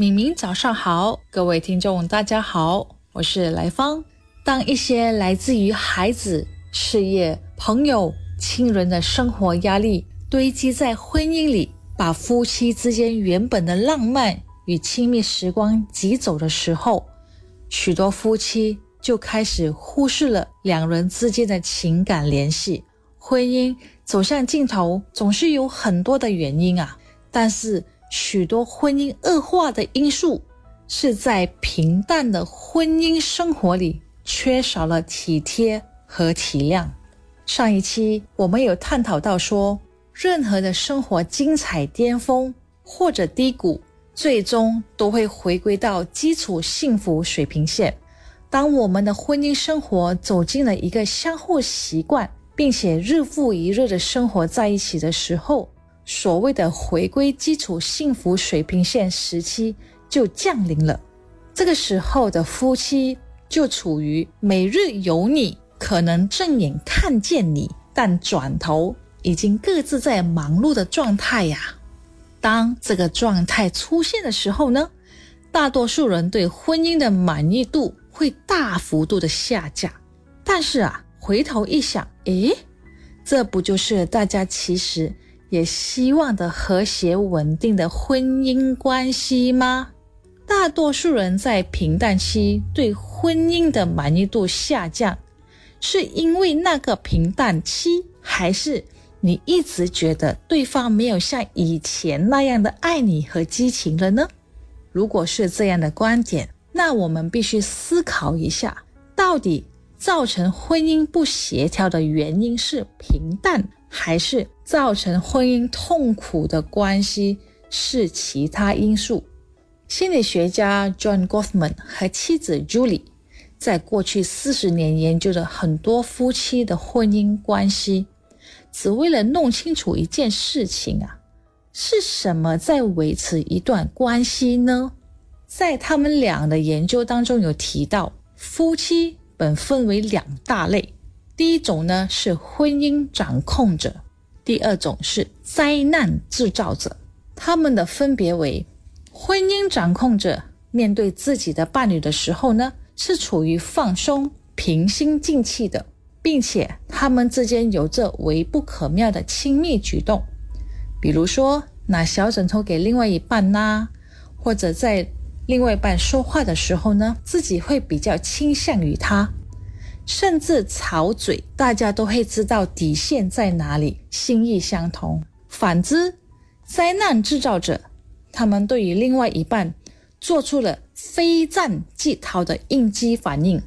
敏敏，早上好，各位听众，大家好，我是来芳。当一些来自于孩子、事业、朋友、亲人的生活压力堆积在婚姻里，把夫妻之间原本的浪漫与亲密时光挤走的时候，许多夫妻就开始忽视了两人之间的情感联系。婚姻走向尽头，总是有很多的原因啊，但是。许多婚姻恶化的因素是在平淡的婚姻生活里缺少了体贴和体谅。上一期我们有探讨到说，任何的生活精彩巅峰或者低谷，最终都会回归到基础幸福水平线。当我们的婚姻生活走进了一个相互习惯，并且日复一日的生活在一起的时候。所谓的回归基础幸福水平线时期就降临了，这个时候的夫妻就处于每日有你，可能正眼看见你，但转头已经各自在忙碌的状态呀。当这个状态出现的时候呢，大多数人对婚姻的满意度会大幅度的下降。但是啊，回头一想，诶，这不就是大家其实。也希望的和谐稳定的婚姻关系吗？大多数人在平淡期对婚姻的满意度下降，是因为那个平淡期，还是你一直觉得对方没有像以前那样的爱你和激情了呢？如果是这样的观点，那我们必须思考一下，到底造成婚姻不协调的原因是平淡。还是造成婚姻痛苦的关系是其他因素。心理学家 John Gottman 和妻子 Julie 在过去四十年研究了很多夫妻的婚姻关系，只为了弄清楚一件事情啊，是什么在维持一段关系呢？在他们俩的研究当中有提到，夫妻本分为两大类。第一种呢是婚姻掌控者，第二种是灾难制造者。他们的分别为：婚姻掌控者面对自己的伴侣的时候呢，是处于放松、平心静气的，并且他们之间有着微不可妙的亲密举动，比如说拿小枕头给另外一半呐，或者在另外一半说话的时候呢，自己会比较倾向于他。甚至吵嘴，大家都会知道底线在哪里，心意相通。反之，灾难制造者，他们对于另外一半做出了非战即逃的应激反应，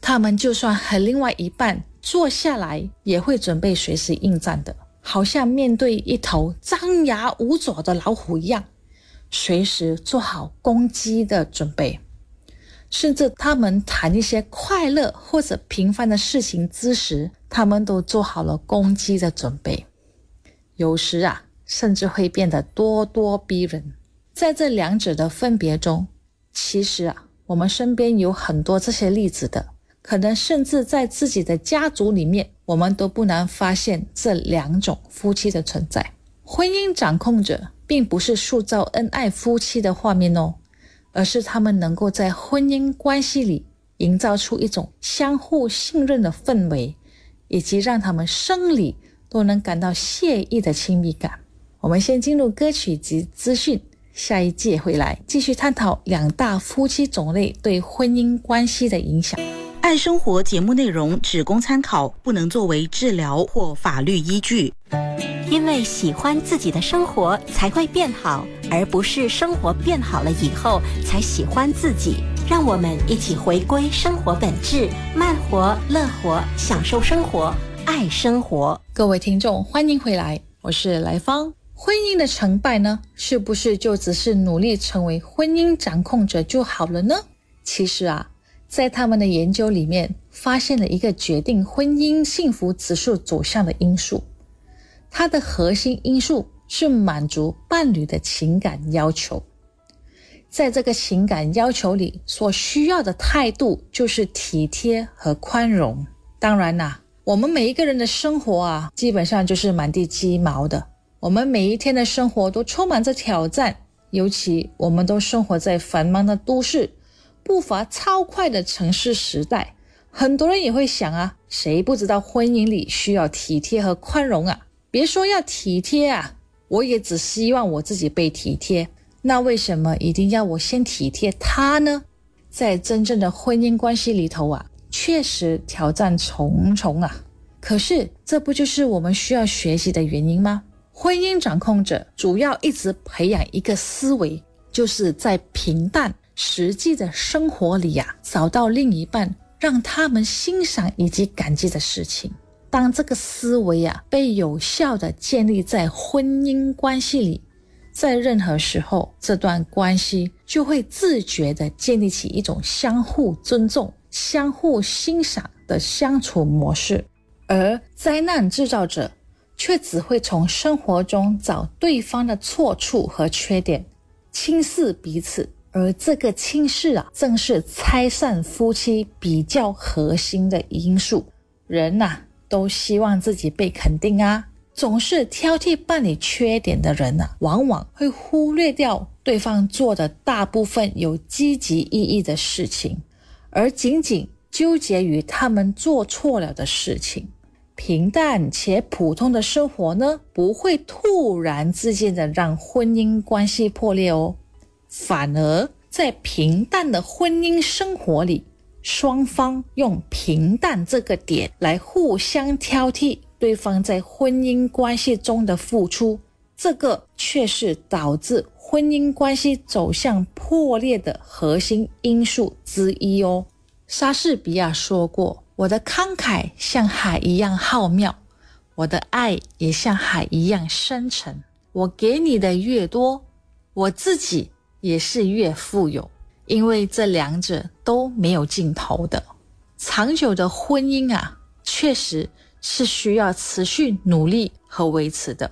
他们就算和另外一半坐下来，也会准备随时应战的，好像面对一头张牙舞爪的老虎一样，随时做好攻击的准备。甚至他们谈一些快乐或者平凡的事情之时，他们都做好了攻击的准备。有时啊，甚至会变得咄咄逼人。在这两者的分别中，其实啊，我们身边有很多这些例子的。可能甚至在自己的家族里面，我们都不难发现这两种夫妻的存在。婚姻掌控者并不是塑造恩爱夫妻的画面哦。而是他们能够在婚姻关系里营造出一种相互信任的氛围，以及让他们生理都能感到惬意的亲密感。我们先进入歌曲及资讯，下一节回来继续探讨两大夫妻种类对婚姻关系的影响。爱生活节目内容只供参考，不能作为治疗或法律依据。因为喜欢自己的生活才会变好，而不是生活变好了以后才喜欢自己。让我们一起回归生活本质，慢活、乐活，享受生活，爱生活。各位听众，欢迎回来，我是来芳。婚姻的成败呢，是不是就只是努力成为婚姻掌控者就好了呢？其实啊。在他们的研究里面，发现了一个决定婚姻幸福指数走向的因素，它的核心因素是满足伴侣的情感要求。在这个情感要求里，所需要的态度就是体贴和宽容。当然啦，我们每一个人的生活啊，基本上就是满地鸡毛的。我们每一天的生活都充满着挑战，尤其我们都生活在繁忙的都市、步伐超快的城市时代，很多人也会想啊，谁不知道婚姻里需要体贴和宽容啊？别说要体贴啊，我也只希望我自己被体贴。那为什么一定要我先体贴他呢？在真正的婚姻关系里头啊，确实挑战重重啊。可是这不就是我们需要学习的原因吗？婚姻掌控者主要一直培养一个思维，就是在平淡实际的生活里呀，找到另一半让他们欣赏以及感激的事情。当这个思维啊被有效的建立在婚姻关系里，在任何时候，这段关系就会自觉地建立起一种相互尊重、相互欣赏的相处模式，而灾难制造者。却只会从生活中找对方的错处和缺点，轻视彼此，而这个轻视啊，正是拆散夫妻比较核心的因素。人呐，都希望自己被肯定啊，总是挑剔伴侣缺点的人呢，往往会忽略掉对方做的大部分有积极意义的事情，而仅仅纠结于他们做错了的事情。平淡且普通的生活呢，不会突然之间的让婚姻关系破裂哦，反而在平淡的婚姻生活里，双方用平淡这个点来互相挑剔对方在婚姻关系中的付出，这个却是导致婚姻关系走向破裂的核心因素之一哦。莎士比亚说过。我的慷慨像海一样浩渺，我的爱也像海一样深沉。我给你的越多，我自己也是越富有，因为这两者都没有尽头的。长久的婚姻啊，确实是需要持续努力和维持的。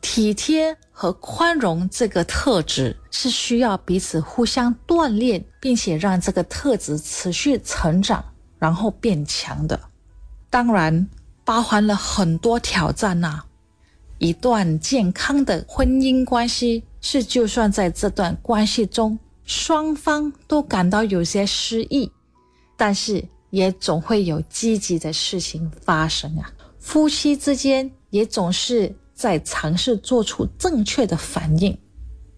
体贴和宽容这个特质是需要彼此互相锻炼，并且让这个特质持续成长。然后变强的，当然包含了很多挑战呐。一段健康的婚姻关系是，就算在这段关系中双方都感到有些失意，但是也总会有积极的事情发生啊。夫妻之间也总是在尝试做出正确的反应。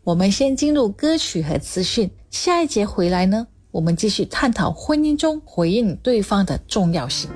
我们先进入歌曲和资讯，下一节回来呢。我们继续探讨婚姻中回应对方的重要性。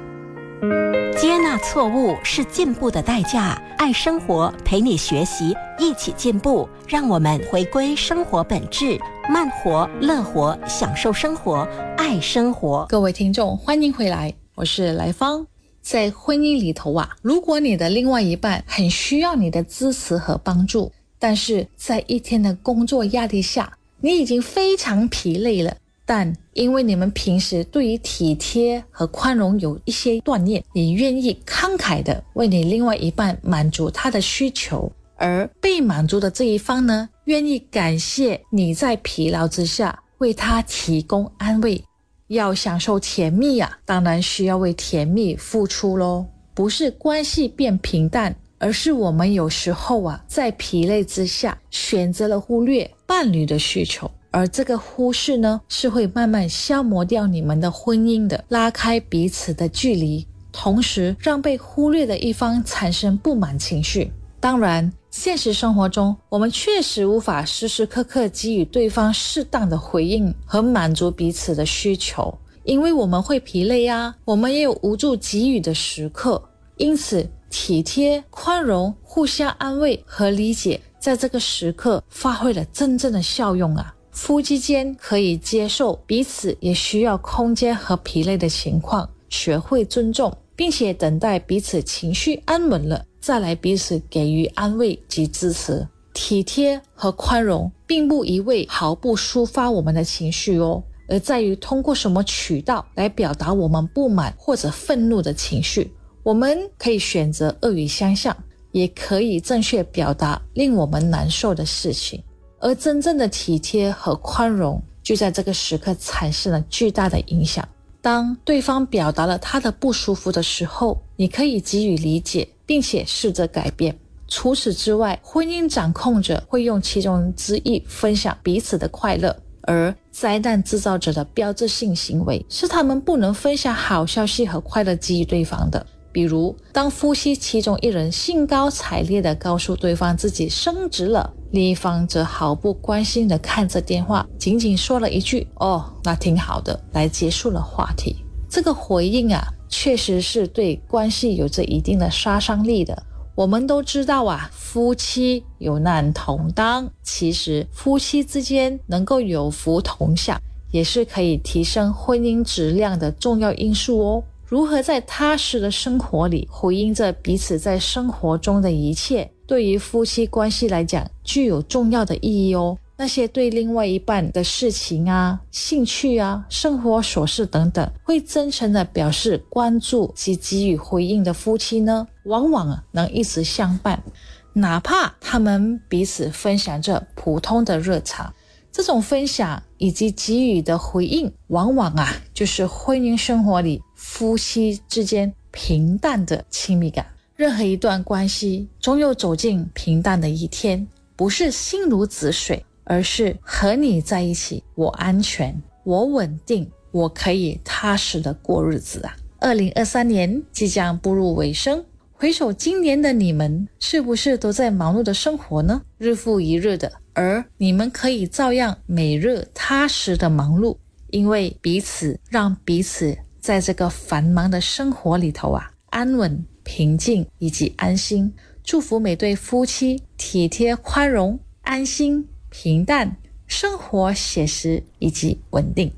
接纳错误是进步的代价。爱生活，陪你学习，一起进步。让我们回归生活本质，慢活、乐活，享受生活，爱生活。各位听众，欢迎回来，我是来芳。在婚姻里头啊，如果你的另外一半很需要你的支持和帮助，但是在一天的工作压力下，你已经非常疲累了。但因为你们平时对于体贴和宽容有一些锻炼，你愿意慷慨的为你另外一半满足他的需求，而被满足的这一方呢，愿意感谢你在疲劳之下为他提供安慰。要享受甜蜜呀，当然需要为甜蜜付出喽。不是关系变平淡，而是我们有时候啊，在疲累之下选择了忽略伴侣的需求。而这个忽视呢，是会慢慢消磨掉你们的婚姻的，拉开彼此的距离，同时让被忽略的一方产生不满情绪。当然，现实生活中，我们确实无法时时刻刻给予对方适当的回应和满足彼此的需求，因为我们会疲累啊，我们也有无助给予的时刻。因此，体贴、宽容、互相安慰和理解，在这个时刻发挥了真正的效用啊。夫妻间可以接受彼此也需要空间和疲累的情况，学会尊重，并且等待彼此情绪安稳了，再来彼此给予安慰及支持。体贴和宽容，并不一味毫不抒发我们的情绪哦，而在于通过什么渠道来表达我们不满或者愤怒的情绪。我们可以选择恶语相向，也可以正确表达令我们难受的事情。而真正的体贴和宽容，就在这个时刻产生了巨大的影响。当对方表达了他的不舒服的时候，你可以给予理解，并且试着改变。除此之外，婚姻掌控者会用其中之一分享彼此的快乐，而灾难制造者的标志性行为是他们不能分享好消息和快乐给予对方的。比如，当夫妻其中一人兴高采烈地告诉对方自己升职了，另一方则毫不关心地看着电话，仅仅说了一句“哦，那挺好的”，来结束了话题。这个回应啊，确实是对关系有着一定的杀伤力的。我们都知道啊，夫妻有难同当，其实夫妻之间能够有福同享，也是可以提升婚姻质量的重要因素哦。如何在踏实的生活里回应着彼此在生活中的一切，对于夫妻关系来讲具有重要的意义哦。那些对另外一半的事情啊、兴趣啊、生活琐事等等，会真诚的表示关注及给予回应的夫妻呢，往往能一直相伴，哪怕他们彼此分享着普通的日常。这种分享以及给予的回应，往往啊，就是婚姻生活里夫妻之间平淡的亲密感。任何一段关系，总有走进平淡的一天，不是心如止水，而是和你在一起，我安全，我稳定，我可以踏实的过日子啊。二零二三年即将步入尾声。回首今年的你们，是不是都在忙碌的生活呢？日复一日的，而你们可以照样每日踏实的忙碌，因为彼此让彼此在这个繁忙的生活里头啊，安稳、平静以及安心。祝福每对夫妻体贴、宽容、安心、平淡，生活写实以及稳定。